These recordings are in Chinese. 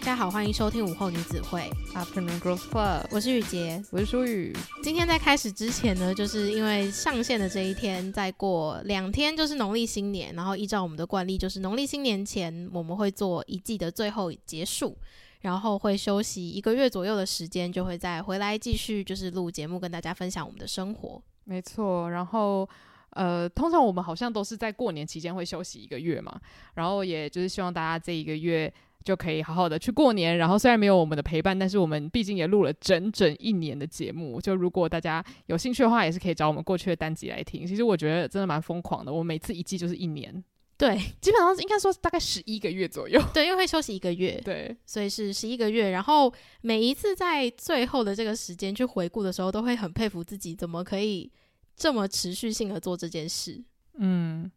大家好，欢迎收听午后女子会 Afternoon Girls Club，我是雨洁，我是舒雨。今天在开始之前呢，就是因为上线的这一天再过两天就是农历新年，然后依照我们的惯例，就是农历新年前我们会做一季的最后结束，然后会休息一个月左右的时间，就会再回来继续就是录节目，跟大家分享我们的生活。没错，然后。呃，通常我们好像都是在过年期间会休息一个月嘛，然后也就是希望大家这一个月就可以好好的去过年。然后虽然没有我们的陪伴，但是我们毕竟也录了整整一年的节目。就如果大家有兴趣的话，也是可以找我们过去的单集来听。其实我觉得真的蛮疯狂的，我每次一季就是一年，对，基本上应该说大概十一个月左右。对，因为会休息一个月，对，所以是十一个月。然后每一次在最后的这个时间去回顾的时候，都会很佩服自己怎么可以这么持续性的做这件事。嗯。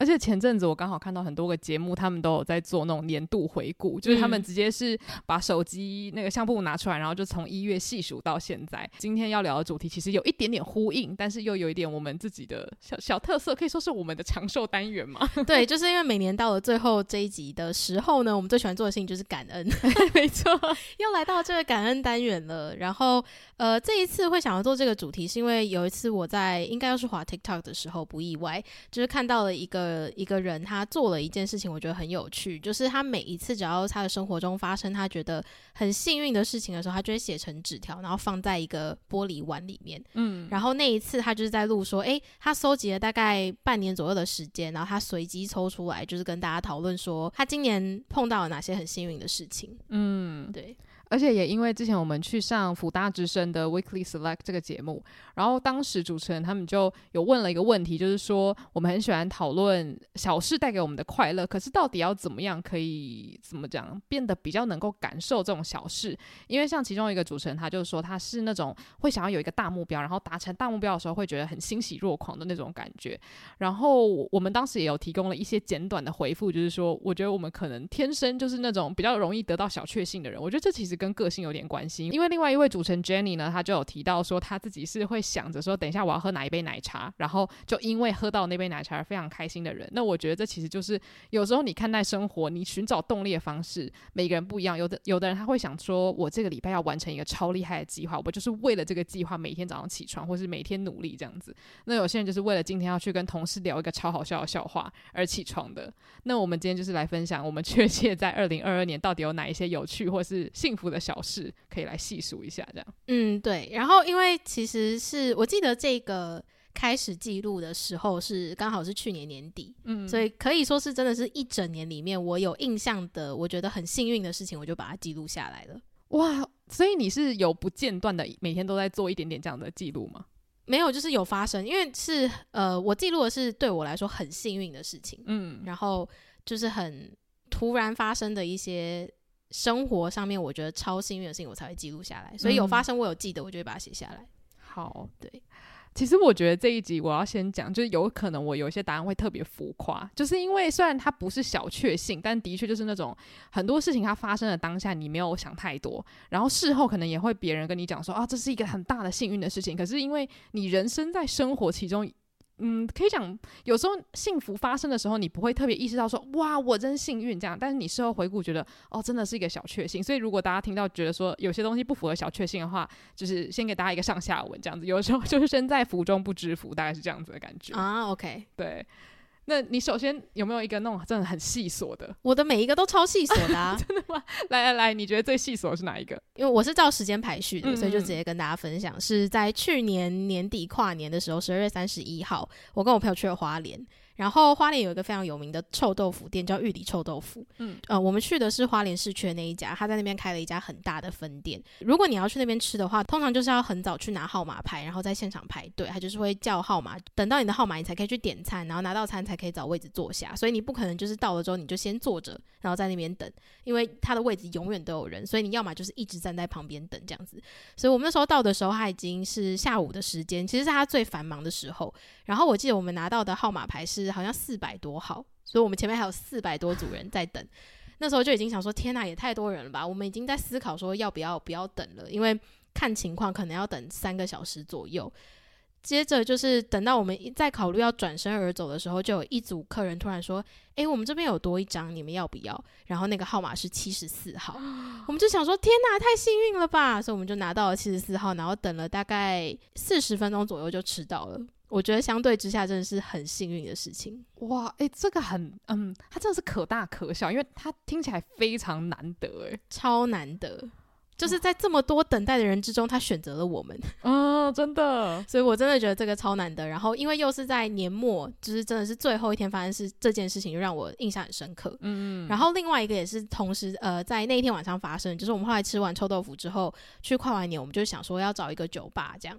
而且前阵子我刚好看到很多个节目，他们都有在做那种年度回顾，就是他们直接是把手机那个相簿拿出来，然后就从一月细数到现在。今天要聊的主题其实有一点点呼应，但是又有一点我们自己的小小特色，可以说是我们的长寿单元嘛。对，就是因为每年到了最后这一集的时候呢，我们最喜欢做的事情就是感恩。没错，又来到这个感恩单元了。然后呃，这一次会想要做这个主题，是因为有一次我在应该要是滑 TikTok 的时候，不意外，就是看到了一个。呃，一个人他做了一件事情，我觉得很有趣，就是他每一次只要他的生活中发生他觉得很幸运的事情的时候，他就会写成纸条，然后放在一个玻璃碗里面。嗯，然后那一次他就是在录说，诶，他搜集了大概半年左右的时间，然后他随机抽出来，就是跟大家讨论说，他今年碰到了哪些很幸运的事情。嗯，对。而且也因为之前我们去上辅大之声的 Weekly Select 这个节目，然后当时主持人他们就有问了一个问题，就是说我们很喜欢讨论小事带给我们的快乐，可是到底要怎么样可以怎么讲变得比较能够感受这种小事？因为像其中一个主持人，他就说他是那种会想要有一个大目标，然后达成大目标的时候会觉得很欣喜若狂的那种感觉。然后我们当时也有提供了一些简短的回复，就是说我觉得我们可能天生就是那种比较容易得到小确幸的人。我觉得这其实。跟个性有点关系，因为另外一位主持人 Jenny 呢，她就有提到说，她自己是会想着说，等一下我要喝哪一杯奶茶，然后就因为喝到那杯奶茶而非常开心的人。那我觉得这其实就是有时候你看待生活，你寻找动力的方式，每个人不一样。有的有的人他会想说，我这个礼拜要完成一个超厉害的计划，我就是为了这个计划每天早上起床，或是每天努力这样子。那有些人就是为了今天要去跟同事聊一个超好笑的笑话而起床的。那我们今天就是来分享，我们确切在二零二二年到底有哪一些有趣或是幸福的小事可以来细数一下，这样。嗯，对。然后，因为其实是我记得这个开始记录的时候是刚好是去年年底，嗯，所以可以说是真的是一整年里面我有印象的，我觉得很幸运的事情，我就把它记录下来了。哇，所以你是有不间断的每天都在做一点点这样的记录吗？没有，就是有发生，因为是呃，我记录的是对我来说很幸运的事情，嗯，然后就是很突然发生的一些。生活上面，我觉得超幸运的事情，我才会记录下来。所以有发生，我有记得，我就会把它写下来。好，对。其实我觉得这一集我要先讲，就是有可能我有一些答案会特别浮夸，就是因为虽然它不是小确幸，但的确就是那种很多事情它发生的当下你没有想太多，然后事后可能也会别人跟你讲说啊，这是一个很大的幸运的事情。可是因为你人生在生活其中。嗯，可以讲，有时候幸福发生的时候，你不会特别意识到说，哇，我真幸运这样。但是你事后回顾，觉得，哦，真的是一个小确幸。所以如果大家听到觉得说有些东西不符合小确幸的话，就是先给大家一个上下文这样子。有时候 就是身在福中不知福，大概是这样子的感觉啊。OK，对。那你首先有没有一个那种真的很细琐的？我的每一个都超细琐的啊！真的吗？来来来，你觉得最细琐的是哪一个？因为我是照时间排序的，嗯嗯，所以就直接跟大家分享，是在去年年底跨年的时候，十二月三十一号，我跟我朋友去了花莲。然后花莲有一个非常有名的臭豆腐店，叫玉里臭豆腐。嗯，呃，我们去的是花莲市区的那一家，他在那边开了一家很大的分店。如果你要去那边吃的话，通常就是要很早去拿号码牌，然后在现场排队。他就是会叫号码，等到你的号码，你才可以去点餐，然后拿到餐才可以找位置坐下。所以你不可能就是到了之后你就先坐着，然后在那边等，因为他的位置永远都有人，所以你要么就是一直站在旁边等这样子。所以我们那时候到的时候，他已经是下午的时间，其实是他最繁忙的时候。然后我记得我们拿到的号码牌是好像四百多号，所以我们前面还有四百多组人在等。那时候就已经想说，天哪，也太多人了吧！我们已经在思考说要不要不要等了，因为看情况可能要等三个小时左右。接着就是等到我们在考虑要转身而走的时候，就有一组客人突然说：“诶，我们这边有多一张，你们要不要？”然后那个号码是七十四号，我们就想说：“天哪，太幸运了吧！”所以我们就拿到了七十四号，然后等了大概四十分钟左右就吃到了。我觉得相对之下真的是很幸运的事情。哇，诶，这个很，嗯，它真的是可大可小，因为它听起来非常难得，诶，超难得。就是在这么多等待的人之中，他选择了我们啊、哦，真的，所以我真的觉得这个超难得。然后因为又是在年末，就是真的是最后一天发生是这件事情，就让我印象很深刻。嗯嗯。然后另外一个也是同时呃在那一天晚上发生，就是我们后来吃完臭豆腐之后去跨完年，我们就想说要找一个酒吧这样。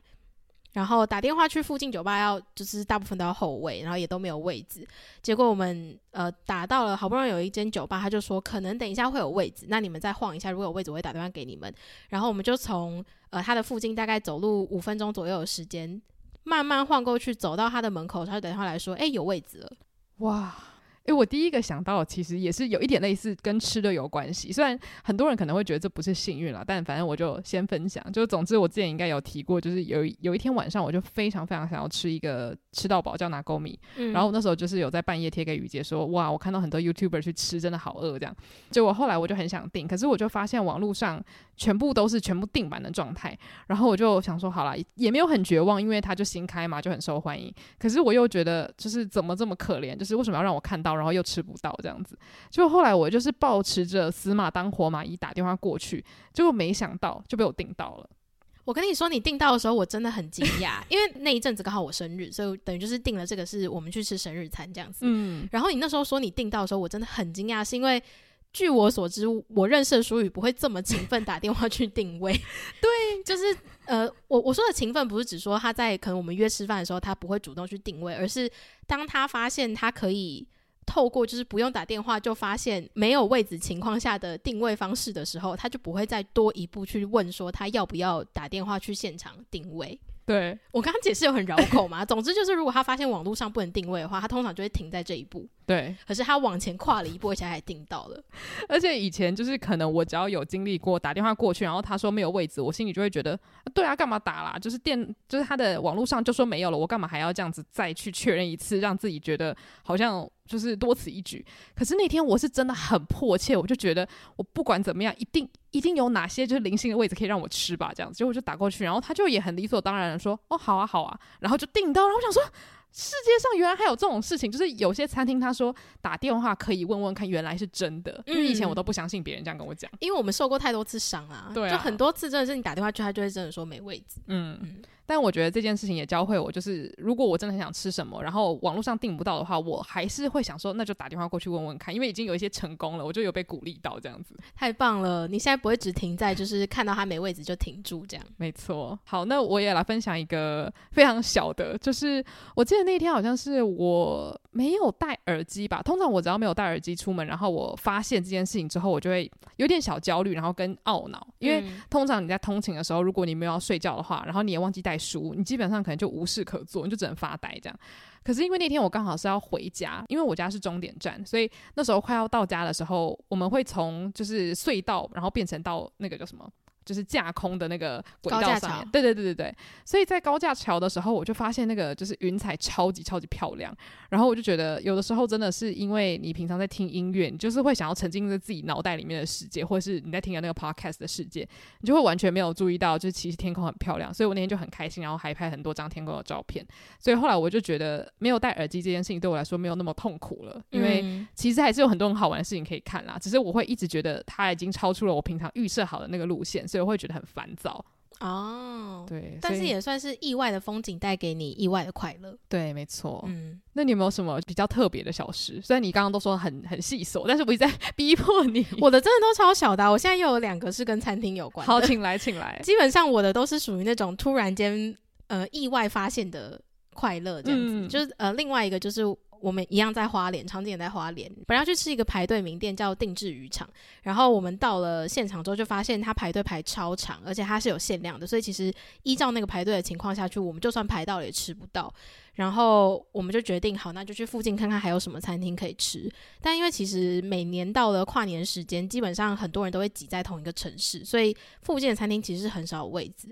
然后打电话去附近酒吧，要就是大部分都要候位，然后也都没有位置。结果我们呃打到了，好不容易有一间酒吧，他就说可能等一下会有位置，那你们再晃一下，如果有位置我会打电话给你们。然后我们就从呃他的附近大概走路五分钟左右的时间，慢慢晃过去，走到他的门口，他就打电话来说：“哎，有位置了。”哇。因为我第一个想到，其实也是有一点类似跟吃的有关系。虽然很多人可能会觉得这不是幸运了，但反正我就先分享。就总之，我之前应该有提过，就是有有一天晚上，我就非常非常想要吃一个吃到饱叫拿勾米。嗯、然后我那时候就是有在半夜贴给雨杰说，哇，我看到很多 YouTuber 去吃，真的好饿这样。结果后来我就很想订，可是我就发现网络上全部都是全部订满的状态。然后我就想说，好啦，也没有很绝望，因为它就新开嘛，就很受欢迎。可是我又觉得，就是怎么这么可怜？就是为什么要让我看到？然后又吃不到这样子，就后来我就是抱持着死马当活马医打电话过去，结果没想到就被我订到了。我跟你说，你订到的时候我真的很惊讶，因为那一阵子刚好我生日，所以等于就是订了这个是我们去吃生日餐这样子。嗯，然后你那时候说你订到的时候，我真的很惊讶，是因为据我所知，我认识的淑宇不会这么勤奋打电话去定位。对，就是呃，我我说的勤奋不是指说他在可能我们约吃饭的时候他不会主动去定位，而是当他发现他可以。透过就是不用打电话就发现没有位置情况下的定位方式的时候，他就不会再多一步去问说他要不要打电话去现场定位。对，我刚刚解释有很绕口嘛，总之就是如果他发现网络上不能定位的话，他通常就会停在这一步。对，可是他往前跨了一步，而且还定到了。而且以前就是可能我只要有经历过打电话过去，然后他说没有位置，我心里就会觉得，对啊，干嘛打啦？就是电，就是他的网络上就说没有了，我干嘛还要这样子再去确认一次，让自己觉得好像就是多此一举。可是那天我是真的很迫切，我就觉得我不管怎么样，一定。一定有哪些就是零星的位置可以让我吃吧，这样子，结果我就打过去，然后他就也很理所当然的说，哦，好啊，好啊，然后就订到，然后我想说，世界上原来还有这种事情，就是有些餐厅他说打电话可以问问看，原来是真的，因为以前我都不相信别人这样跟我讲，因为我们受过太多次伤啊，对啊，就很多次真的是你打电话去，他就会真的说没位置，嗯。嗯但我觉得这件事情也教会我，就是如果我真的很想吃什么，然后网络上订不到的话，我还是会想说，那就打电话过去问问看，因为已经有一些成功了，我就有被鼓励到这样子。太棒了！你现在不会只停在就是看到他没位置就停住这样。没错。好，那我也来分享一个非常小的，就是我记得那天好像是我没有戴耳机吧。通常我只要没有戴耳机出门，然后我发现这件事情之后，我就会有点小焦虑，然后跟懊恼，因为通常你在通勤的时候，如果你没有要睡觉的话，然后你也忘记带。书，你基本上可能就无事可做，你就只能发呆这样。可是因为那天我刚好是要回家，因为我家是终点站，所以那时候快要到家的时候，我们会从就是隧道，然后变成到那个叫什么？就是架空的那个轨道上面，对对对对对，所以在高架桥的时候，我就发现那个就是云彩超级超级漂亮，然后我就觉得有的时候真的是因为你平常在听音乐，你就是会想要沉浸在自己脑袋里面的世界，或者是你在听的那个 podcast 的世界，你就会完全没有注意到，就是其实天空很漂亮，所以我那天就很开心，然后还拍很多张天空的照片，所以后来我就觉得没有戴耳机这件事情对我来说没有那么痛苦了，因为其实还是有很多很好玩的事情可以看啦，只是我会一直觉得它已经超出了我平常预设好的那个路线，所以。就会觉得很烦躁哦，对，但是也算是意外的风景带给你意外的快乐，对，没错。嗯，那你有没有什么比较特别的小事？虽然你刚刚都说很很细琐，但是我一直在 逼迫你。我的真的都超小的啊，我现在又有两个是跟餐厅有关。好，请来，请来。基本上我的都是属于那种突然间呃意外发现的快乐，这样子。嗯，就是呃另外一个就是。我们一样在花莲，场景也在花莲。本来要去吃一个排队名店，叫定制渔场。然后我们到了现场之后，就发现它排队排超长，而且它是有限量的。所以其实依照那个排队的情况下去，我们就算排到了也吃不到。然后我们就决定，好，那就去附近看看还有什么餐厅可以吃。但因为其实每年到了跨年时间，基本上很多人都会挤在同一个城市，所以附近的餐厅其实是很少有位置。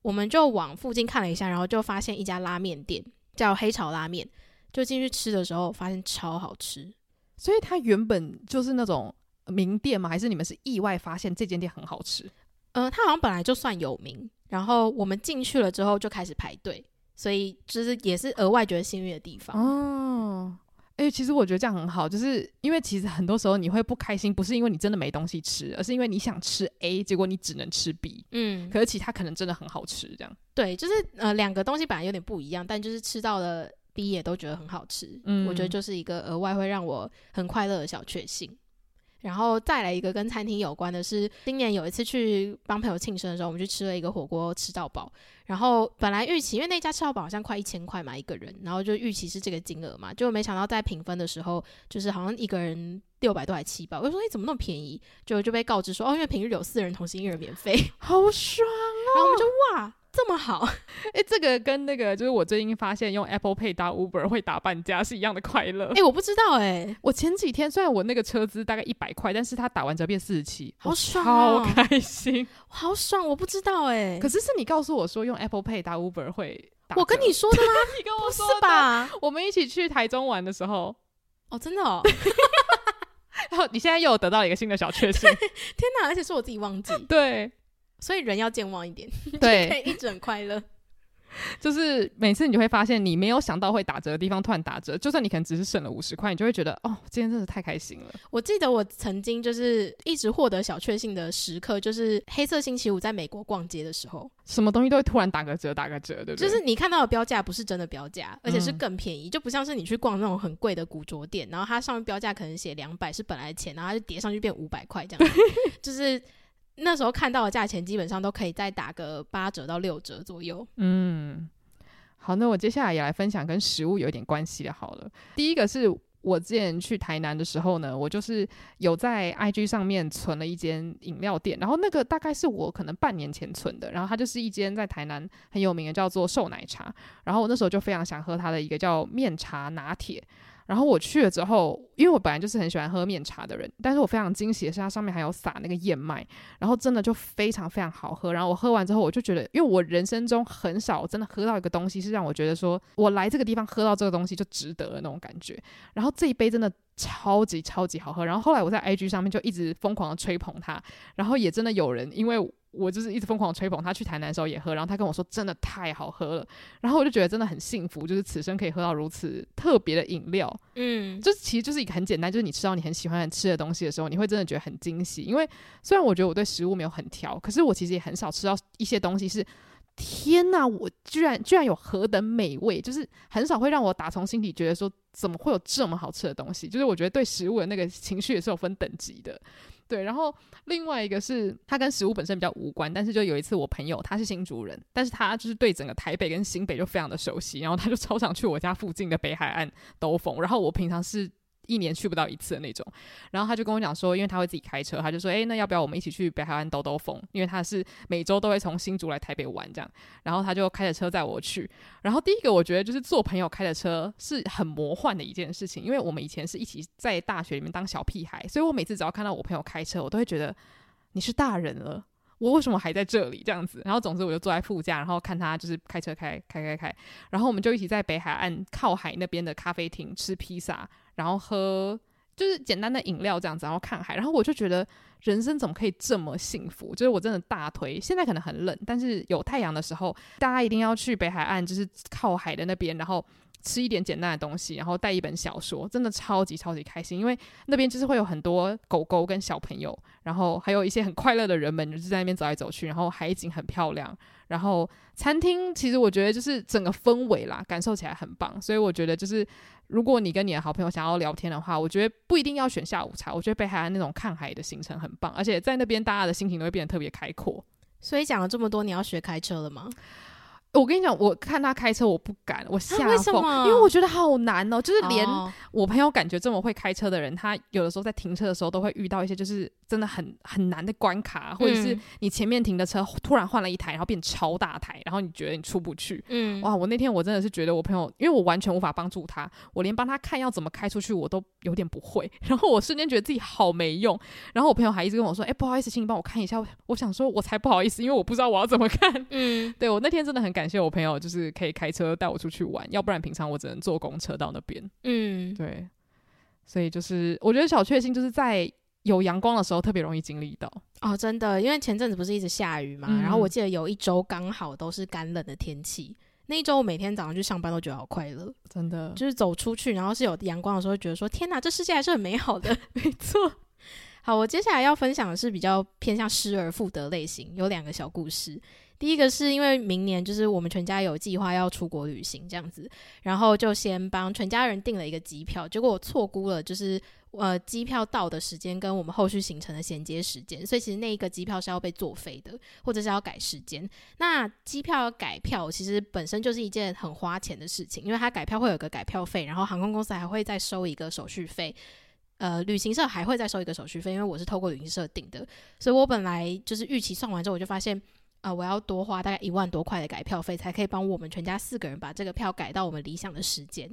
我们就往附近看了一下，然后就发现一家拉面店叫黑潮拉面，就进去吃的时候发现超好吃。所以它原本就是那种名店吗？还是你们是意外发现这间店很好吃？嗯，它好像本来就算有名，然后我们进去了之后就开始排队，所以就是也是额外觉得幸运的地方哦。哎、欸，其实我觉得这样很好，就是因为其实很多时候你会不开心，不是因为你真的没东西吃，而是因为你想吃 A，结果你只能吃 B。嗯，可是其他可能真的很好吃，这样。对，就是呃两个东西本来有点不一样，但就是吃到了 B 也都觉得很好吃。嗯，我觉得就是一个额外会让我很快乐的小确幸。然后再来一个跟餐厅有关的是，今年有一次去帮朋友庆生的时候，我们去吃了一个火锅，吃到饱。然后本来预期，因为那家吃到饱好像快一千块嘛一个人，然后就预期是这个金额嘛，就没想到在评分的时候，就是好像一个人六百多还七百，我就说你怎么那么便宜？就就被告知说哦，因为平日有四人同行，一人免费，好爽哦。然后我们就哇。这么好，哎、欸，这个跟那个就是我最近发现用 Apple Pay 搭 Uber 会打半价是一样的快乐。哎、欸，我不知道哎、欸，我前几天虽然我那个车资大概一百块，但是他打完折变四十七，好爽、哦，好开心，好爽，我不知道哎、欸。可是是你告诉我说用 Apple Pay 搭 Uber 会打，我跟你说的吗？你跟我说是吧？我们一起去台中玩的时候，哦，真的哦。然后你现在又得到一个新的小确幸，天哪！而且是我自己忘记，对。所以人要健忘一点，对，可以一直很快乐。就是每次你就会发现，你没有想到会打折的地方突然打折，就算你可能只是省了五十块，你就会觉得哦，今天真的太开心了。我记得我曾经就是一直获得小确幸的时刻，就是黑色星期五在美国逛街的时候，什么东西都会突然打个折，打个折，对不对？就是你看到的标价不是真的标价，而且是更便宜，嗯、就不像是你去逛那种很贵的古着店，然后它上面标价可能写两百是本来的钱，然后它就叠上去变五百块这样子，就是。那时候看到的价钱基本上都可以再打个八折到六折左右。嗯，好，那我接下来也来分享跟食物有点关系的。好了，第一个是我之前去台南的时候呢，我就是有在 IG 上面存了一间饮料店，然后那个大概是我可能半年前存的，然后它就是一间在台南很有名的叫做瘦奶茶，然后我那时候就非常想喝它的一个叫面茶拿铁。然后我去了之后，因为我本来就是很喜欢喝面茶的人，但是我非常惊喜的是它上面还有撒那个燕麦，然后真的就非常非常好喝。然后我喝完之后，我就觉得，因为我人生中很少真的喝到一个东西是让我觉得说我来这个地方喝到这个东西就值得的那种感觉。然后这一杯真的超级超级好喝。然后后来我在 IG 上面就一直疯狂的吹捧它，然后也真的有人因为。我就是一直疯狂吹捧他，去台南的时候也喝，然后他跟我说真的太好喝了，然后我就觉得真的很幸福，就是此生可以喝到如此特别的饮料，嗯，这其实就是一个很简单，就是你吃到你很喜欢吃的东西的时候，你会真的觉得很惊喜，因为虽然我觉得我对食物没有很挑，可是我其实也很少吃到一些东西是天哪，我居然居然有何等美味，就是很少会让我打从心底觉得说怎么会有这么好吃的东西，就是我觉得对食物的那个情绪也是有分等级的。对，然后另外一个是他跟食物本身比较无关，但是就有一次我朋友他是新竹人，但是他就是对整个台北跟新北就非常的熟悉，然后他就超常去我家附近的北海岸兜风，然后我平常是。一年去不到一次的那种，然后他就跟我讲说，因为他会自己开车，他就说，诶，那要不要我们一起去北海岸兜兜风？因为他是每周都会从新竹来台北玩这样，然后他就开着车载我去。然后第一个我觉得就是做朋友开的车是很魔幻的一件事情，因为我们以前是一起在大学里面当小屁孩，所以我每次只要看到我朋友开车，我都会觉得你是大人了。我为什么还在这里这样子？然后总之我就坐在副驾，然后看他就是开车开开开开，然后我们就一起在北海岸靠海那边的咖啡厅吃披萨，然后喝就是简单的饮料这样子，然后看海。然后我就觉得人生怎么可以这么幸福？就是我真的大推。现在可能很冷，但是有太阳的时候，大家一定要去北海岸，就是靠海的那边，然后。吃一点简单的东西，然后带一本小说，真的超级超级开心。因为那边就是会有很多狗狗跟小朋友，然后还有一些很快乐的人们，就是在那边走来走去。然后海景很漂亮，然后餐厅其实我觉得就是整个氛围啦，感受起来很棒。所以我觉得就是如果你跟你的好朋友想要聊天的话，我觉得不一定要选下午茶。我觉得北海岸那种看海的行程很棒，而且在那边大家的心情都会变得特别开阔。所以讲了这么多，你要学开车了吗？我跟你讲，我看他开车，我不敢，我吓疯，啊、为什么？因为我觉得好难哦。就是连哦我朋友感觉这么会开车的人，他有的时候在停车的时候都会遇到一些就是真的很很难的关卡，或者是你前面停的车突然换了一台，然后变超大台，然后你觉得你出不去。嗯，哇！我那天我真的是觉得我朋友，因为我完全无法帮助他，我连帮他看要怎么开出去我都有点不会，然后我瞬间觉得自己好没用。然后我朋友还一直跟我说：“哎、欸，不好意思，请你帮我看一下。”我想说，我才不好意思，因为我不知道我要怎么看。嗯，对，我那天真的很感谢我朋友，就是可以开车带我出去玩，要不然平常我只能坐公车到那边。嗯，对，所以就是我觉得小确幸就是在有阳光的时候特别容易经历到。哦，真的，因为前阵子不是一直下雨嘛，嗯、然后我记得有一周刚好都是干冷的天气，那一周我每天早上去上班都觉得好快乐，真的，就是走出去然后是有阳光的时候，觉得说天哪，这世界还是很美好的。没错。好，我接下来要分享的是比较偏向失而复得类型，有两个小故事。第一个是因为明年就是我们全家有计划要出国旅行这样子，然后就先帮全家人订了一个机票，结果我错估了就是呃机票到的时间跟我们后续行程的衔接时间，所以其实那一个机票是要被作废的，或者是要改时间。那机票改票其实本身就是一件很花钱的事情，因为它改票会有个改票费，然后航空公司还会再收一个手续费。呃，旅行社还会再收一个手续费，因为我是透过旅行社订的，所以我本来就是预期算完之后，我就发现，啊，我要多花大概一万多块的改票费，才可以帮我们全家四个人把这个票改到我们理想的时间。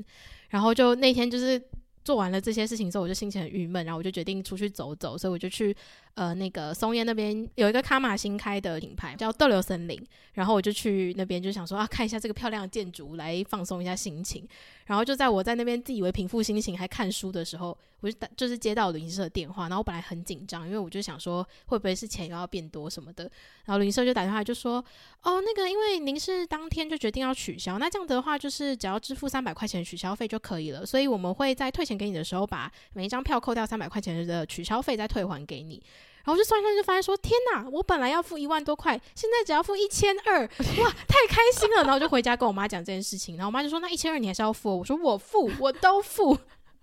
然后就那天就是做完了这些事情之后，我就心情很郁闷，然后我就决定出去走走，所以我就去呃那个松烟那边有一个卡玛新开的品牌叫逗留森林，然后我就去那边就想说啊，看一下这个漂亮的建筑来放松一下心情。然后就在我在那边自以为平复心情还看书的时候，我就打就是接到旅行社的电话，然后我本来很紧张，因为我就想说会不会是钱又要变多什么的，然后旅行社就打电话就说，哦，那个因为您是当天就决定要取消，那这样子的话就是只要支付三百块钱取消费就可以了，所以我们会在退钱给你的时候把每一张票扣掉三百块钱的取消费再退还给你。然后我就算算就发现说，天哪，我本来要付一万多块，现在只要付一千二，哇，太开心了！然后我就回家跟我妈讲这件事情，然后我妈就说，那一千二你还是要付？我说我付，我都付，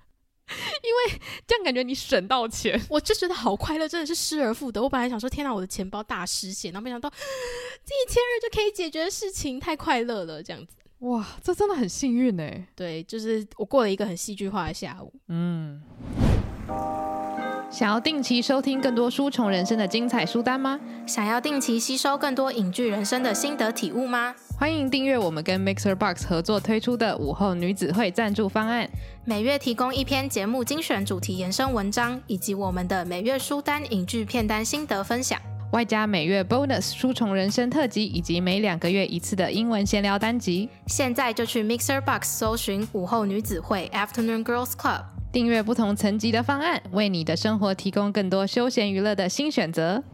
因为这样感觉你省到钱，我就觉得好快乐，真的是失而复得。我本来想说，天哪，我的钱包大失血，然后没想到这一千二就可以解决的事情，太快乐了，这样子，哇，这真的很幸运哎。对，就是我过了一个很戏剧化的下午，嗯。想要定期收听更多书虫人生的精彩书单吗？想要定期吸收更多影剧人生的心得体悟吗？欢迎订阅我们跟 Mixer Box 合作推出的午后女子会赞助方案，每月提供一篇节目精选主题延伸文章，以及我们的每月书单影剧片单心得分享，外加每月 Bonus 书虫人生特辑，以及每两个月一次的英文闲聊单集。现在就去 Mixer Box 搜寻午后女子会 Afternoon Girls Club。订阅不同层级的方案，为你的生活提供更多休闲娱乐的新选择。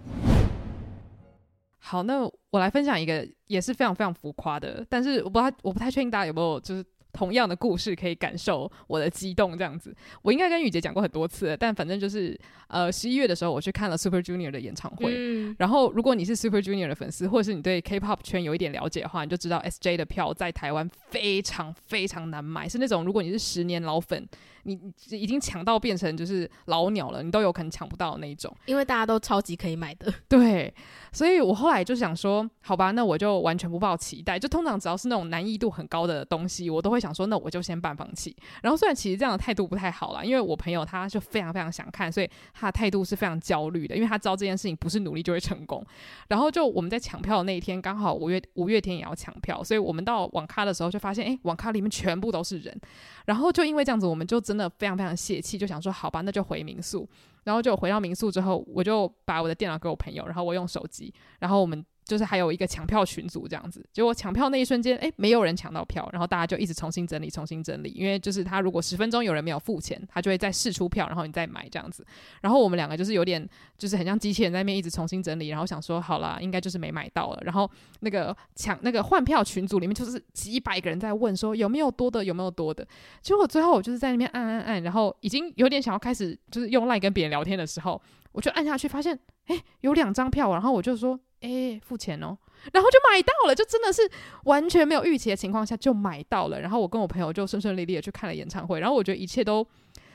好，那我来分享一个也是非常非常浮夸的，但是我不太我不太确定大家有没有就是。同样的故事可以感受我的激动，这样子，我应该跟雨杰讲过很多次了，但反正就是，呃，十一月的时候我去看了 Super Junior 的演唱会，嗯、然后如果你是 Super Junior 的粉丝，或者是你对 K-pop 圈有一点了解的话，你就知道 SJ 的票在台湾非常非常难买，是那种如果你是十年老粉，你已经抢到变成就是老鸟了，你都有可能抢不到那一种，因为大家都超级可以买的，对。所以我后来就想说，好吧，那我就完全不抱期待。就通常只要是那种难易度很高的东西，我都会想说，那我就先半放弃。然后虽然其实这样的态度不太好啦，因为我朋友他就非常非常想看，所以他的态度是非常焦虑的，因为他知道这件事情不是努力就会成功。然后就我们在抢票的那一天，刚好五月五月天也要抢票，所以我们到网咖的时候就发现，哎，网咖里面全部都是人。然后就因为这样子，我们就真那非常非常泄气，就想说，好吧，那就回民宿。然后就回到民宿之后，我就把我的电脑给我朋友，然后我用手机，然后我们。就是还有一个抢票群组这样子，结果抢票那一瞬间，哎，没有人抢到票，然后大家就一直重新整理，重新整理，因为就是他如果十分钟有人没有付钱，他就会再释出票，然后你再买这样子。然后我们两个就是有点，就是很像机器人在那边一直重新整理，然后想说好啦，应该就是没买到了。然后那个抢那个换票群组里面就是几百个人在问说有没有多的，有没有多的。结果最后我就是在那边按按按，然后已经有点想要开始就是用赖跟别人聊天的时候，我就按下去发现，哎，有两张票，然后我就说。哎，付钱哦，然后就买到了，就真的是完全没有预期的情况下就买到了。然后我跟我朋友就顺顺利利的去看了演唱会，然后我觉得一切都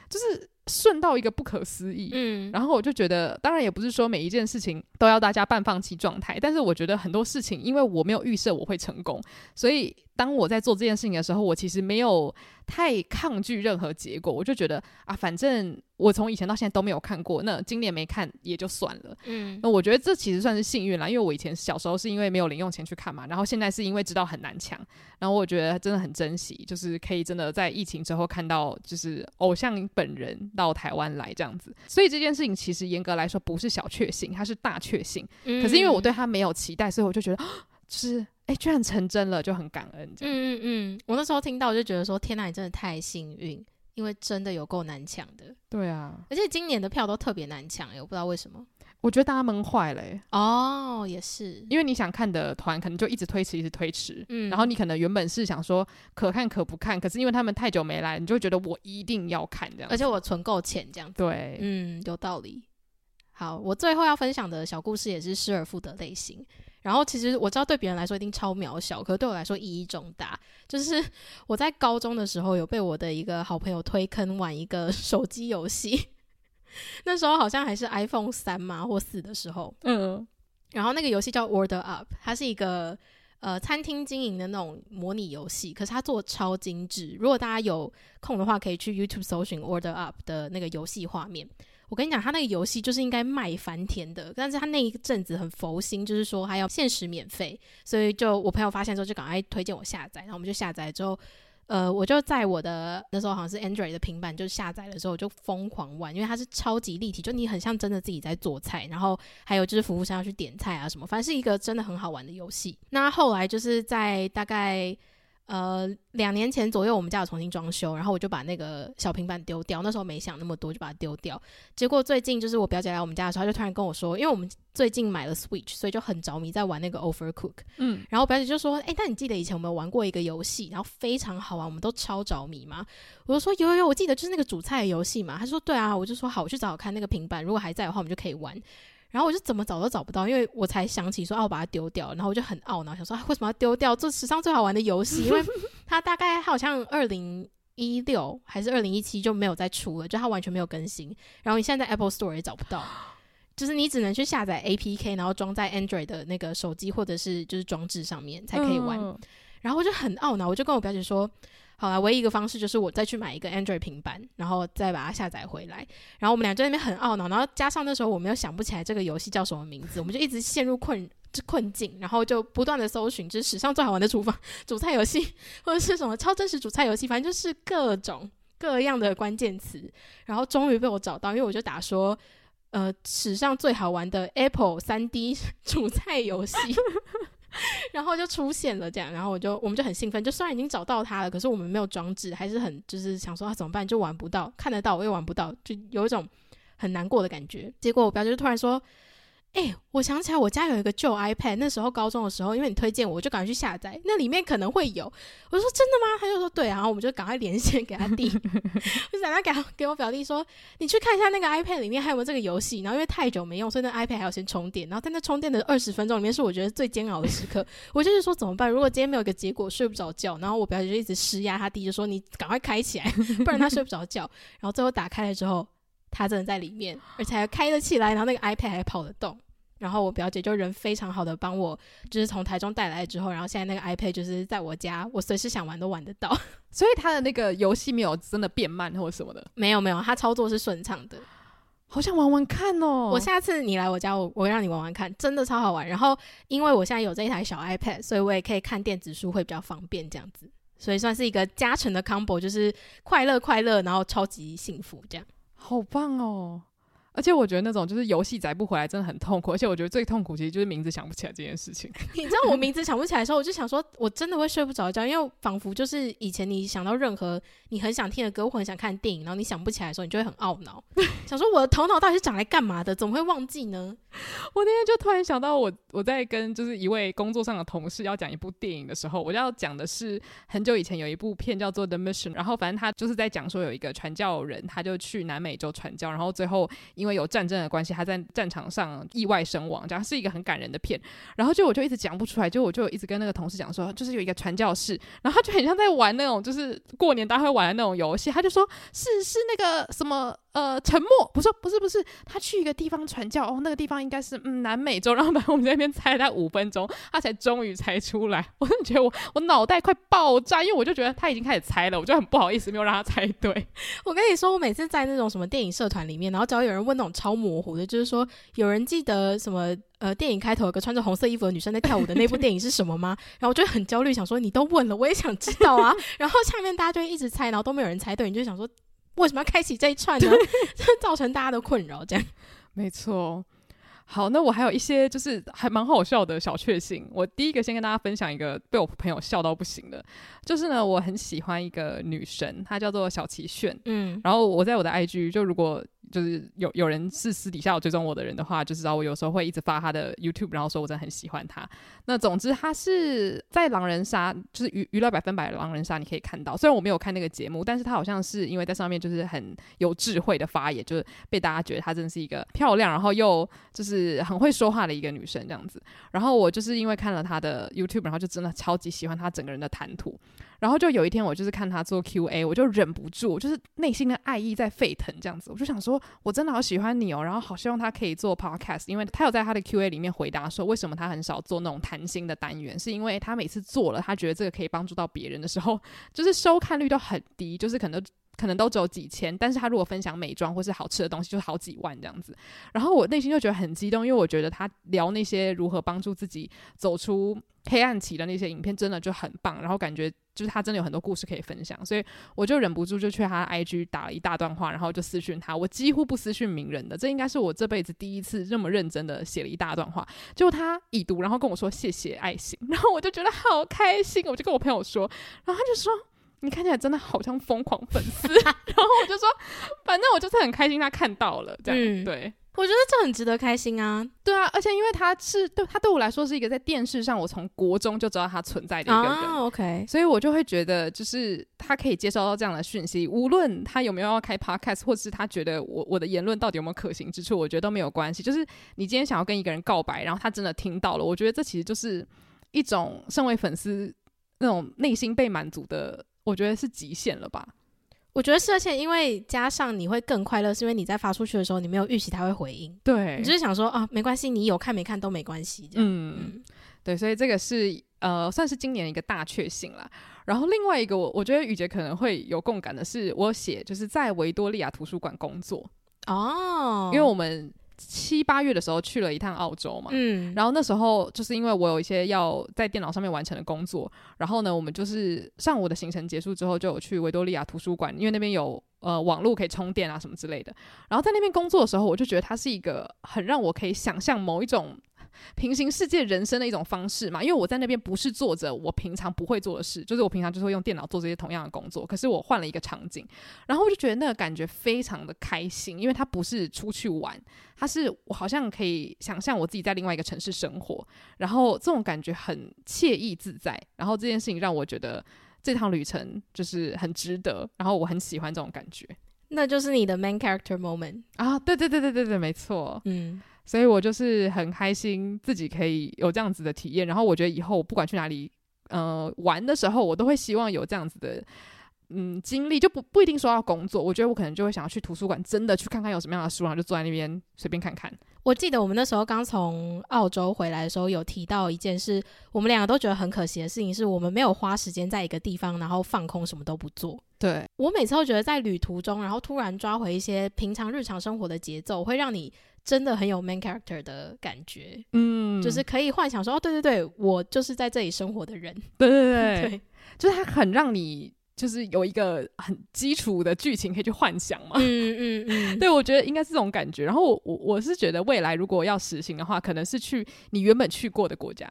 就是顺到一个不可思议。嗯，然后我就觉得，当然也不是说每一件事情都要大家半放弃状态，但是我觉得很多事情，因为我没有预设我会成功，所以当我在做这件事情的时候，我其实没有太抗拒任何结果。我就觉得啊，反正我从以前到现在都没有看过，那今年没看也就算了。嗯，那我觉得这其实算是幸运啦，因为我以前小时候是因为没有零用钱去看嘛，然后现在是因为知道很难抢，然后我觉得真的很珍惜，就是可以真的在疫情之后看到，就是偶像本人到台湾来这样子。所以这件事情其实严格来说不是小确幸，它是大确幸。嗯，可是因为我对他没有期待，所以我就觉得，是哎、欸，居然成真了，就很感恩。嗯嗯嗯，我那时候听到我就觉得说，天哪，你真的太幸运，因为真的有够难抢的。对啊，而且今年的票都特别难抢，我不知道为什么。我觉得大家闷坏了。哦，也是，因为你想看的团可能就一直推迟，一直推迟。嗯，然后你可能原本是想说可看可不看，可是因为他们太久没来，你就会觉得我一定要看这样。而且我存够钱这样子。对，嗯，有道理。好，我最后要分享的小故事也是失而复得类型。然后其实我知道对别人来说一定超渺小，可是对我来说意义重大。就是 我在高中的时候有被我的一个好朋友推坑玩一个 手机游戏，那时候好像还是 iPhone 三嘛或四的时候。嗯，然后那个游戏叫 Order Up，它是一个呃餐厅经营的那种模拟游戏，可是它做的超精致。如果大家有空的话，可以去 YouTube 搜寻 Order Up 的那个游戏画面。我跟你讲，他那个游戏就是应该卖翻天的，但是他那一阵子很佛心，就是说他要限时免费，所以就我朋友发现之后就赶快推荐我下载，然后我们就下载之后，呃，我就在我的那时候好像是 Android 的平板就下载的时候，我就疯狂玩，因为它是超级立体，就你很像真的自己在做菜，然后还有就是服务生要去点菜啊什么，反正是一个真的很好玩的游戏。那后来就是在大概。呃，两年前左右，我们家有重新装修，然后我就把那个小平板丢掉。那时候没想那么多，就把它丢掉。结果最近就是我表姐来我们家的时候，她就突然跟我说，因为我们最近买了 Switch，所以就很着迷在玩那个 Overcook。嗯，然后表姐就说：“哎，那你记得以前我们玩过一个游戏，然后非常好玩，我们都超着迷吗？”我就说：“有有有，我记得就是那个煮菜的游戏嘛。”她说：“对啊。”我就说：“好，我去找找看那个平板，如果还在的话，我们就可以玩。”然后我就怎么找都找不到，因为我才想起说，啊，我把它丢掉。然后我就很懊恼，想说，啊，为什么要丢掉这史上最好玩的游戏？因为 它大概好像二零一六还是二零一七就没有再出了，就它完全没有更新。然后你现在在 Apple Store 也找不到，就是你只能去下载 APK，然后装在 Android 的那个手机或者是就是装置上面才可以玩。嗯。然后我就很懊恼，我就跟我表姐说。好了，唯一一个方式就是我再去买一个 Android 平板，然后再把它下载回来。然后我们俩在那边很懊恼，然后加上那时候我们又想不起来这个游戏叫什么名字，我们就一直陷入困困境，然后就不断的搜寻，就是史上最好玩的厨房煮菜游戏，或者是什么超真实煮菜游戏，反正就是各种各样的关键词。然后终于被我找到，因为我就打说，呃，史上最好玩的 Apple 3D 煮菜游戏。然后就出现了这样，然后我就我们就很兴奋，就虽然已经找到他了，可是我们没有装置，还是很就是想说啊怎么办，就玩不到，看得到我又玩不到，就有一种很难过的感觉。结果我表姐就突然说。哎、欸，我想起来，我家有一个旧 iPad，那时候高中的时候，因为你推荐我，我就赶快去下载，那里面可能会有。我说真的吗？他就说对啊，然后我们就赶快连线给他弟，我想他给他给我表弟说，你去看一下那个 iPad 里面还有没有这个游戏。然后因为太久没用，所以那 iPad 还要先充电。然后在那充电的二十分钟里面，是我觉得最煎熬的时刻。我就是说怎么办？如果今天没有一个结果，睡不着觉。然后我表姐就一直施压他弟，就说你赶快开起来，不然他睡不着觉。然后最后打开了之后，他真的在里面，而且还开得起来，然后那个 iPad 还跑得动。然后我表姐就人非常好的帮我，就是从台中带来之后，然后现在那个 iPad 就是在我家，我随时想玩都玩得到。所以它的那个游戏没有真的变慢或者什么的？没有没有，它操作是顺畅的。好想玩玩看哦！我下次你来我家，我我会让你玩玩看，真的超好玩。然后因为我现在有这一台小 iPad，所以我也可以看电子书，会比较方便这样子。所以算是一个加成的 combo，就是快乐快乐，然后超级幸福这样。好棒哦！而且我觉得那种就是游戏载不回来，真的很痛苦。而且我觉得最痛苦其实就是名字想不起来这件事情。你知道我名字想不起来的时候，我就想说，我真的会睡不着觉，因为仿佛就是以前你想到任何你很想听的歌或很想看电影，然后你想不起来的时候，你就会很懊恼，想说我的头脑到底是长来干嘛的？怎么会忘记呢？我那天就突然想到我，我我在跟就是一位工作上的同事要讲一部电影的时候，我要讲的是很久以前有一部片叫做《The Mission》，然后反正他就是在讲说有一个传教人，他就去南美洲传教，然后最后。因为有战争的关系，他在战场上意外身亡，这样是一个很感人的片。然后就我就一直讲不出来，就我就一直跟那个同事讲说，就是有一个传教士，然后他就很像在玩那种就是过年大家会玩的那种游戏。他就说是是那个什么呃，沉默，不是，不是，不是，他去一个地方传教，哦，那个地方应该是嗯南美洲，然后把 我们在那边猜他五分钟，他才终于猜出来。我就觉得我我脑袋快爆炸，因为我就觉得他已经开始猜了，我就很不好意思没有让他猜对。我跟你说，我每次在那种什么电影社团里面，然后只要有人问那种超模糊的，就是说有人记得什么呃电影开头有个穿着红色衣服的女生在跳舞的那部电影是什么吗？然后我就很焦虑，想说你都问了，我也想知道啊。然后下面大家就一直猜，然后都没有人猜对，你就想说。为什么要开启这一串呢？这 造成大家的困扰，这样没错。好，那我还有一些就是还蛮好笑的小确幸。我第一个先跟大家分享一个被我朋友笑到不行的，就是呢，我很喜欢一个女神，她叫做小齐炫。嗯，然后我在我的 IG 就如果。就是有有人是私底下有追踪我的人的话，就知道我有时候会一直发他的 YouTube，然后说我真的很喜欢他。那总之他是在狼人杀，就是娱娱乐百分百的狼人杀，你可以看到。虽然我没有看那个节目，但是他好像是因为在上面就是很有智慧的发言，就是被大家觉得他真的是一个漂亮，然后又就是很会说话的一个女生这样子。然后我就是因为看了他的 YouTube，然后就真的超级喜欢他整个人的谈吐。然后就有一天，我就是看他做 QA，我就忍不住，就是内心的爱意在沸腾，这样子，我就想说，我真的好喜欢你哦，然后好希望他可以做 Podcast，因为他有在他的 QA 里面回答说，为什么他很少做那种谈心的单元，是因为他每次做了，他觉得这个可以帮助到别人的时候，就是收看率都很低，就是可能可能都只有几千，但是他如果分享美妆或是好吃的东西，就是好几万这样子，然后我内心就觉得很激动，因为我觉得他聊那些如何帮助自己走出黑暗期的那些影片，真的就很棒，然后感觉。就是他真的有很多故事可以分享，所以我就忍不住就去他 IG 打了一大段话，然后就私讯他。我几乎不私讯名人的，这应该是我这辈子第一次这么认真的写了一大段话。结果他已读，然后跟我说谢谢爱心，然后我就觉得好开心，我就跟我朋友说，然后他就说你看起来真的好像疯狂粉丝，然后我就说反正我就是很开心他看到了这样，嗯、对。我觉得这很值得开心啊！对啊，而且因为他是对他对我来说是一个在电视上我从国中就知道他存在的一个人，啊，OK，所以我就会觉得就是他可以接收到这样的讯息，无论他有没有要开 Podcast，或者是他觉得我我的言论到底有没有可行之处，我觉得都没有关系。就是你今天想要跟一个人告白，然后他真的听到了，我觉得这其实就是一种身为粉丝那种内心被满足的，我觉得是极限了吧。我觉得设限因为加上你会更快乐，是因为你在发出去的时候，你没有预期他会回应。对，你就是想说啊，没关系，你有看没看都没关系。这样，嗯，嗯对，所以这个是呃，算是今年一个大确幸啦。然后另外一个我我觉得雨杰可能会有共感的是，我写就是在维多利亚图书馆工作哦，因为我们。七八月的时候去了一趟澳洲嘛，嗯，然后那时候就是因为我有一些要在电脑上面完成的工作，然后呢，我们就是上午的行程结束之后就有去维多利亚图书馆，因为那边有呃网络可以充电啊什么之类的。然后在那边工作的时候，我就觉得它是一个很让我可以想象某一种。平行世界人生的一种方式嘛，因为我在那边不是做着我平常不会做的事，就是我平常就是会用电脑做这些同样的工作，可是我换了一个场景，然后我就觉得那个感觉非常的开心，因为它不是出去玩，它是我好像可以想象我自己在另外一个城市生活，然后这种感觉很惬意自在，然后这件事情让我觉得这趟旅程就是很值得，然后我很喜欢这种感觉，那就是你的 main character moment 啊，对对对对对对，没错，嗯。所以我就是很开心自己可以有这样子的体验，然后我觉得以后不管去哪里，呃，玩的时候，我都会希望有这样子的，嗯，经历，就不不一定说要工作，我觉得我可能就会想要去图书馆，真的去看看有什么样的书，然后就坐在那边随便看看。我记得我们那时候刚从澳洲回来的时候，有提到一件事，我们两个都觉得很可惜的事情，是我们没有花时间在一个地方，然后放空，什么都不做。对，我每次都觉得在旅途中，然后突然抓回一些平常日常生活的节奏，会让你。真的很有 main character 的感觉，嗯，就是可以幻想说，哦，对对对，我就是在这里生活的人，对对对，对。就是它很让你就是有一个很基础的剧情可以去幻想嘛，嗯嗯嗯，对，我觉得应该是这种感觉。然后我我我是觉得未来如果要实行的话，可能是去你原本去过的国家。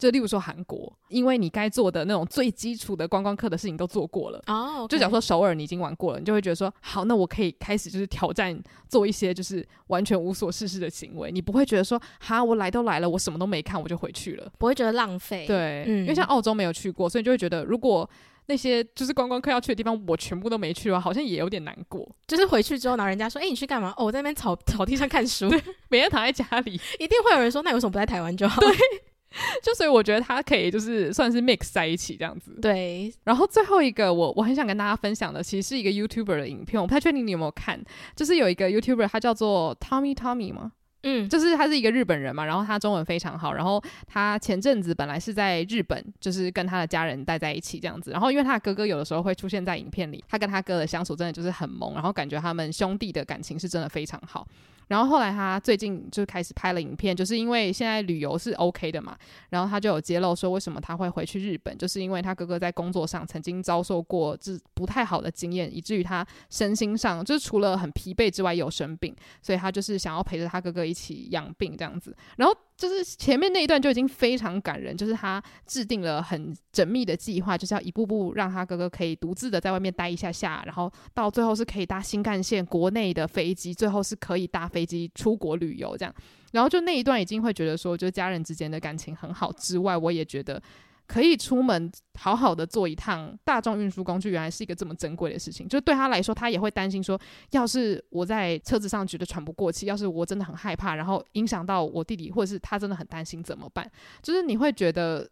就例如说韩国，因为你该做的那种最基础的观光客的事情都做过了哦。Oh, okay. 就假如说首尔你已经玩过了，你就会觉得说好，那我可以开始就是挑战做一些就是完全无所事事的行为。你不会觉得说哈，我来都来了，我什么都没看我就回去了，不会觉得浪费。对，嗯，因为像澳洲没有去过，所以就会觉得如果那些就是观光客要去的地方我全部都没去的话，好像也有点难过。就是回去之后，然后人家说，哎、欸，你去干嘛？哦，我在那边草草地上看书，每天躺在家里，一定会有人说，那你为什么不在台湾就好？对。就所以我觉得它可以就是算是 mix 在一起这样子。对，然后最后一个我我很想跟大家分享的，其实是一个 YouTuber 的影片，我不太确定你有没有看，就是有一个 YouTuber，他叫做 Tommy Tommy 吗？嗯，就是他是一个日本人嘛，然后他中文非常好，然后他前阵子本来是在日本，就是跟他的家人待在一起这样子，然后因为他的哥哥有的时候会出现在影片里，他跟他哥的相处真的就是很萌，然后感觉他们兄弟的感情是真的非常好。然后后来他最近就开始拍了影片，就是因为现在旅游是 OK 的嘛，然后他就有揭露说为什么他会回去日本，就是因为他哥哥在工作上曾经遭受过这不太好的经验，以至于他身心上就是除了很疲惫之外有生病，所以他就是想要陪着他哥哥一起养病这样子，然后。就是前面那一段就已经非常感人，就是他制定了很缜密的计划，就是要一步步让他哥哥可以独自的在外面待一下下，然后到最后是可以搭新干线国内的飞机，最后是可以搭飞机出国旅游这样。然后就那一段已经会觉得说，就家人之间的感情很好之外，我也觉得。可以出门好好的坐一趟大众运输工具，原来是一个这么珍贵的事情。就对他来说，他也会担心说，要是我在车子上觉得喘不过气，要是我真的很害怕，然后影响到我弟弟，或者是他真的很担心怎么办？就是你会觉得。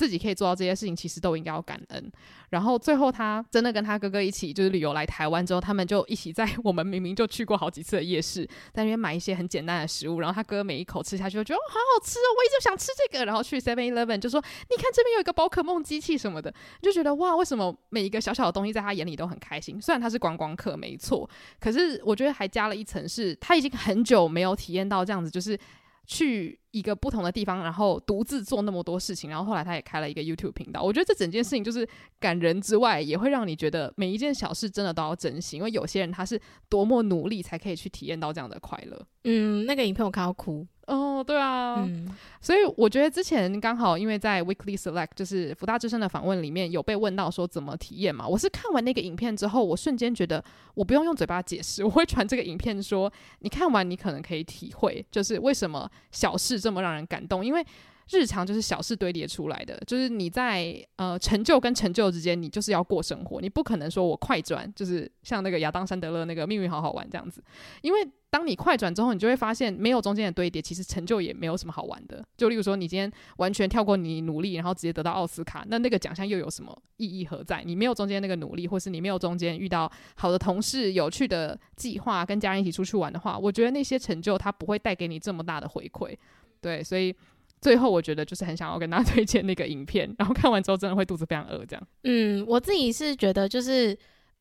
自己可以做到这些事情，其实都应该要感恩。然后最后，他真的跟他哥哥一起就是旅游来台湾之后，他们就一起在我们明明就去过好几次的夜市，在那边买一些很简单的食物。然后他哥哥每一口吃下去，就觉得，好好吃哦，我一直想吃这个。然后去 Seven Eleven 就说，你看这边有一个宝可梦机器什么的，就觉得哇，为什么每一个小小的东西在他眼里都很开心？虽然他是观光客没错，可是我觉得还加了一层，是他已经很久没有体验到这样子，就是。去一个不同的地方，然后独自做那么多事情，然后后来他也开了一个 YouTube 频道。我觉得这整件事情就是感人之外，也会让你觉得每一件小事真的都要珍惜，因为有些人他是多么努力才可以去体验到这样的快乐。嗯，那个影片我看到哭。哦，对啊，嗯，所以我觉得之前刚好因为在 Weekly Select 就是福大之声的访问里面有被问到说怎么体验嘛，我是看完那个影片之后，我瞬间觉得我不用用嘴巴解释，我会传这个影片说，你看完你可能可以体会，就是为什么小事这么让人感动，因为。日常就是小事堆叠出来的，就是你在呃成就跟成就之间，你就是要过生活，你不可能说我快转，就是像那个亚当·山德勒那个命运好好玩这样子，因为当你快转之后，你就会发现没有中间的堆叠，其实成就也没有什么好玩的。就例如说，你今天完全跳过你努力，然后直接得到奥斯卡，那那个奖项又有什么意义何在？你没有中间那个努力，或是你没有中间遇到好的同事、有趣的计划，跟家人一起出去玩的话，我觉得那些成就它不会带给你这么大的回馈。对，所以。最后，我觉得就是很想要跟大家 推荐那个影片，然后看完之后真的会肚子非常饿，这样。嗯，我自己是觉得就是，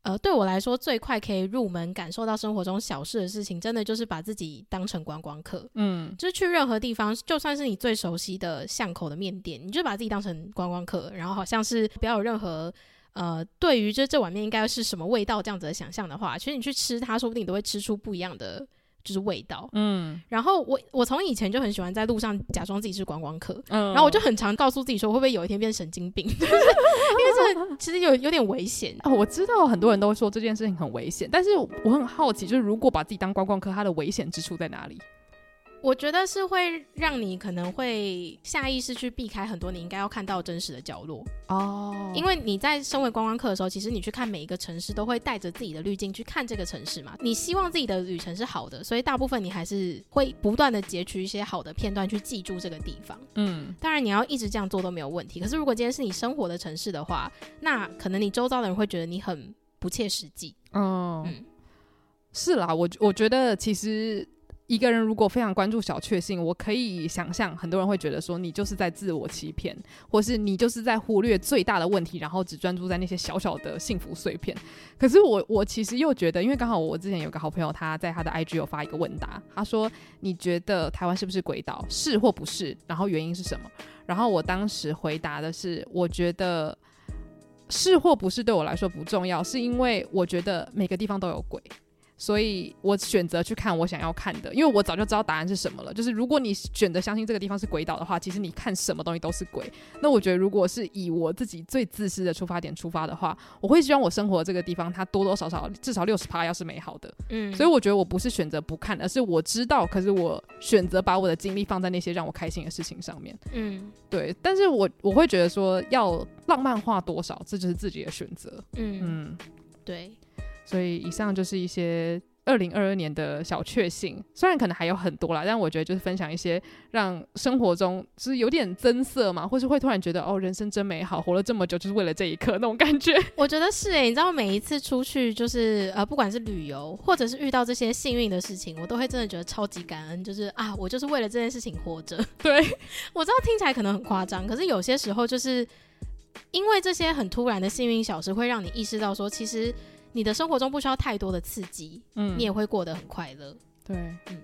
呃，对我来说最快可以入门感受到生活中小事的事情，真的就是把自己当成观光客。嗯，就是去任何地方，就算是你最熟悉的巷口的面店，你就把自己当成观光客，然后好像是不要有任何呃，对于这这碗面应该是什么味道这样子的想象的话，其实你去吃它，说不定你都会吃出不一样的。就是味道，嗯，然后我我从以前就很喜欢在路上假装自己是观光客，嗯，然后我就很常告诉自己说，会不会有一天变神经病？就是因为这其实有有点危险哦。我知道很多人都会说这件事情很危险，但是我很好奇，就是如果把自己当观光客，它的危险之处在哪里？我觉得是会让你可能会下意识去避开很多你应该要看到真实的角落哦，oh. 因为你在身为观光客的时候，其实你去看每一个城市都会带着自己的滤镜去看这个城市嘛。你希望自己的旅程是好的，所以大部分你还是会不断的截取一些好的片段去记住这个地方。嗯，当然你要一直这样做都没有问题。可是如果今天是你生活的城市的话，那可能你周遭的人会觉得你很不切实际。Oh. 嗯，是啦，我我觉得其实。一个人如果非常关注小确幸，我可以想象很多人会觉得说你就是在自我欺骗，或是你就是在忽略最大的问题，然后只专注在那些小小的幸福碎片。可是我我其实又觉得，因为刚好我之前有个好朋友，他在他的 IG 有发一个问答，他说你觉得台湾是不是鬼岛？是或不是？然后原因是什么？然后我当时回答的是，我觉得是或不是对我来说不重要，是因为我觉得每个地方都有鬼。所以我选择去看我想要看的，因为我早就知道答案是什么了。就是如果你选择相信这个地方是鬼岛的话，其实你看什么东西都是鬼。那我觉得，如果是以我自己最自私的出发点出发的话，我会希望我生活的这个地方它多多少少至少六十趴要是美好的。嗯，所以我觉得我不是选择不看，而是我知道，可是我选择把我的精力放在那些让我开心的事情上面。嗯，对。但是我我会觉得说要浪漫化多少，这就是自己的选择。嗯嗯，对。所以以上就是一些二零二二年的小确幸，虽然可能还有很多啦，但我觉得就是分享一些让生活中就是有点增色嘛，或是会突然觉得哦，人生真美好，活了这么久就是为了这一刻那种感觉。我觉得是诶、欸，你知道每一次出去就是呃，不管是旅游或者是遇到这些幸运的事情，我都会真的觉得超级感恩，就是啊，我就是为了这件事情活着。对，我知道听起来可能很夸张，可是有些时候就是因为这些很突然的幸运小事，会让你意识到说，其实。你的生活中不需要太多的刺激，嗯，你也会过得很快乐。对，嗯，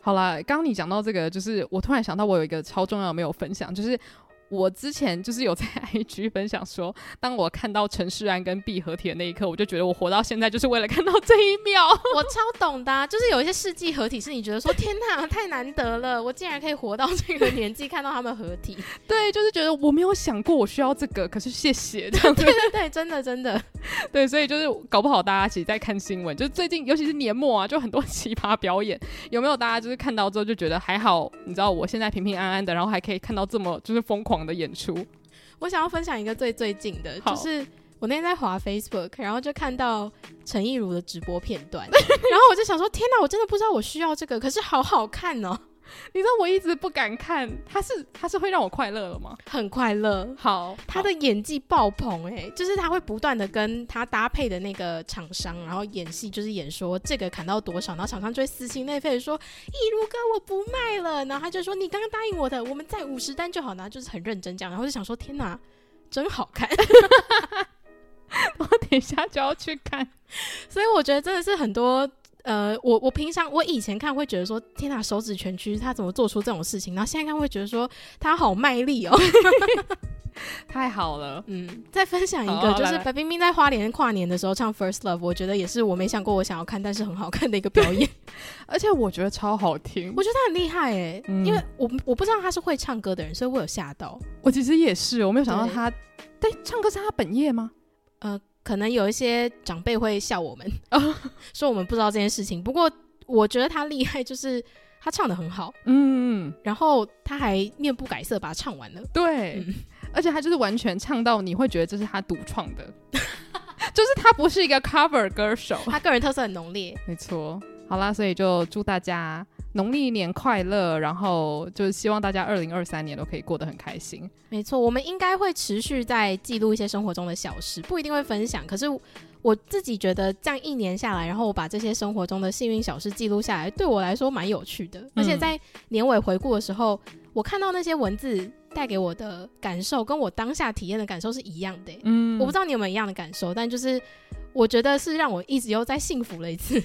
好啦，刚刚你讲到这个，就是我突然想到，我有一个超重要的没有分享，就是。我之前就是有在 IG 分享说，当我看到陈世安跟 B 合体的那一刻，我就觉得我活到现在就是为了看到这一秒。我超懂的啊，就是有一些世纪合体是你觉得说天哪，太难得了，我竟然可以活到这个年纪看到他们合体。对，就是觉得我没有想过我需要这个，可是谢谢这样。对对对，真的真的。对，所以就是搞不好大家其实在看新闻，就是最近尤其是年末啊，就很多奇葩表演，有没有大家就是看到之后就觉得还好？你知道我现在平平安安的，然后还可以看到这么就是疯狂。的演出，我想要分享一个最最近的，就是我那天在滑 Facebook，然后就看到陈亦如的直播片段，然后我就想说，天哪，我真的不知道我需要这个，可是好好看哦。你知道我一直不敢看，他是他是会让我快乐了吗？很快乐。好，他的演技爆棚哎、欸，就是他会不断的跟他搭配的那个厂商，然后演戏，就是演说这个砍到多少，然后厂商就会撕心裂肺的说：“一如哥，我不卖了。”然后他就说：“你刚刚答应我的，我们再五十单就好。”然后就是很认真这样，然后就想说：“天哪，真好看！”我等一下就要去看，所以我觉得真的是很多。呃，我我平常我以前看会觉得说，天哪，手指蜷曲，他怎么做出这种事情？然后现在看会觉得说，他好卖力哦，太好了。嗯，再分享一个，就是白冰冰在花莲跨年的时候唱《First Love》，我觉得也是我没想过我想要看，但是很好看的一个表演，而且我觉得超好听，我觉得他很厉害哎、嗯，因为我我不知道他是会唱歌的人，所以我有吓到。我其实也是，我没有想到他，对，唱歌是他本业吗？呃。可能有一些长辈会笑我们，说我们不知道这件事情。不过我觉得他厉害，就是他唱的很好，嗯，然后他还面不改色把它唱完了。对，嗯，而且他就是完全唱到你会觉得这是他独创的，就是他不是一个 cover 歌手，他个人特色很浓烈。没错，好啦，所以就祝大家。农历年快乐，然后就是希望大家二零二三年都可以过得很开心。没错，我们应该会持续在记录一些生活中的小事，不一定会分享。可是我自己觉得这样一年下来，然后我把这些生活中的幸运小事记录下来，对我来说蛮有趣的。而且在年尾回顾的时候，我看到那些文字带给我的感受，跟我当下体验的感受是一样的。嗯，我不知道你有没有一样的感受，但就是我觉得是让我一直又再幸福了一次。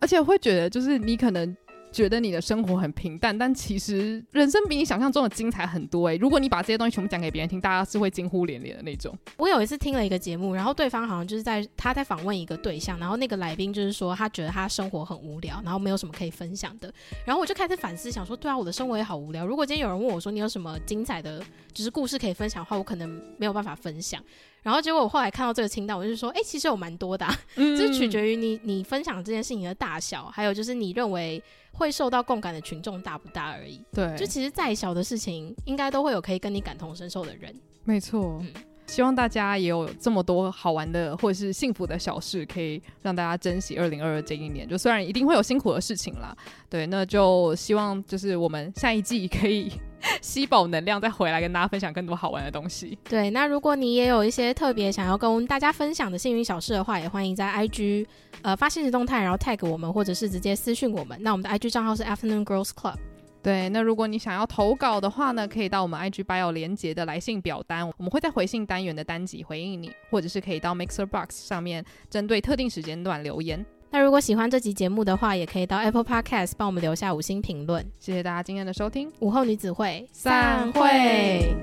而且会觉得，就是你可能。觉得你的生活很平淡，但其实人生比你想象中的精彩很多诶、如果你把这些东西全部讲给别人听，大家是会惊呼连连的那种。我有一次听了一个节目，然后对方好像就是在他在访问一个对象，然后那个来宾就是说他觉得他生活很无聊，然后没有什么可以分享的。然后我就开始反思，想说对啊，我的生活也好无聊。如果今天有人问我说你有什么精彩的，就是故事可以分享的话，我可能没有办法分享。然后结果我后来看到这个清单，我就说，哎、欸，其实有蛮多的、啊，就、嗯、是取决于你你分享这件事情的大小，还有就是你认为会受到共感的群众大不大而已。对，就其实再小的事情，应该都会有可以跟你感同身受的人。没错。嗯希望大家也有这么多好玩的或者是幸福的小事，可以让大家珍惜二零二二这一年。就虽然一定会有辛苦的事情啦，对，那就希望就是我们下一季可以 吸饱能量，再回来跟大家分享更多好玩的东西。对，那如果你也有一些特别想要跟大家分享的幸运小事的话，也欢迎在 IG 呃发限时动态，然后 tag 我们，或者是直接私讯我们。那我们的 IG 账号是 Afternoon Girls Club。对，那如果你想要投稿的话呢，可以到我们 IG bio 连接的来信表单，我们会在回信单元的单集回应你，或者是可以到 Mixer Box 上面针对特定时间段留言。那如果喜欢这集节目的话，也可以到 Apple Podcast 帮我们留下五星评论。谢谢大家今天的收听，午后女子会散会。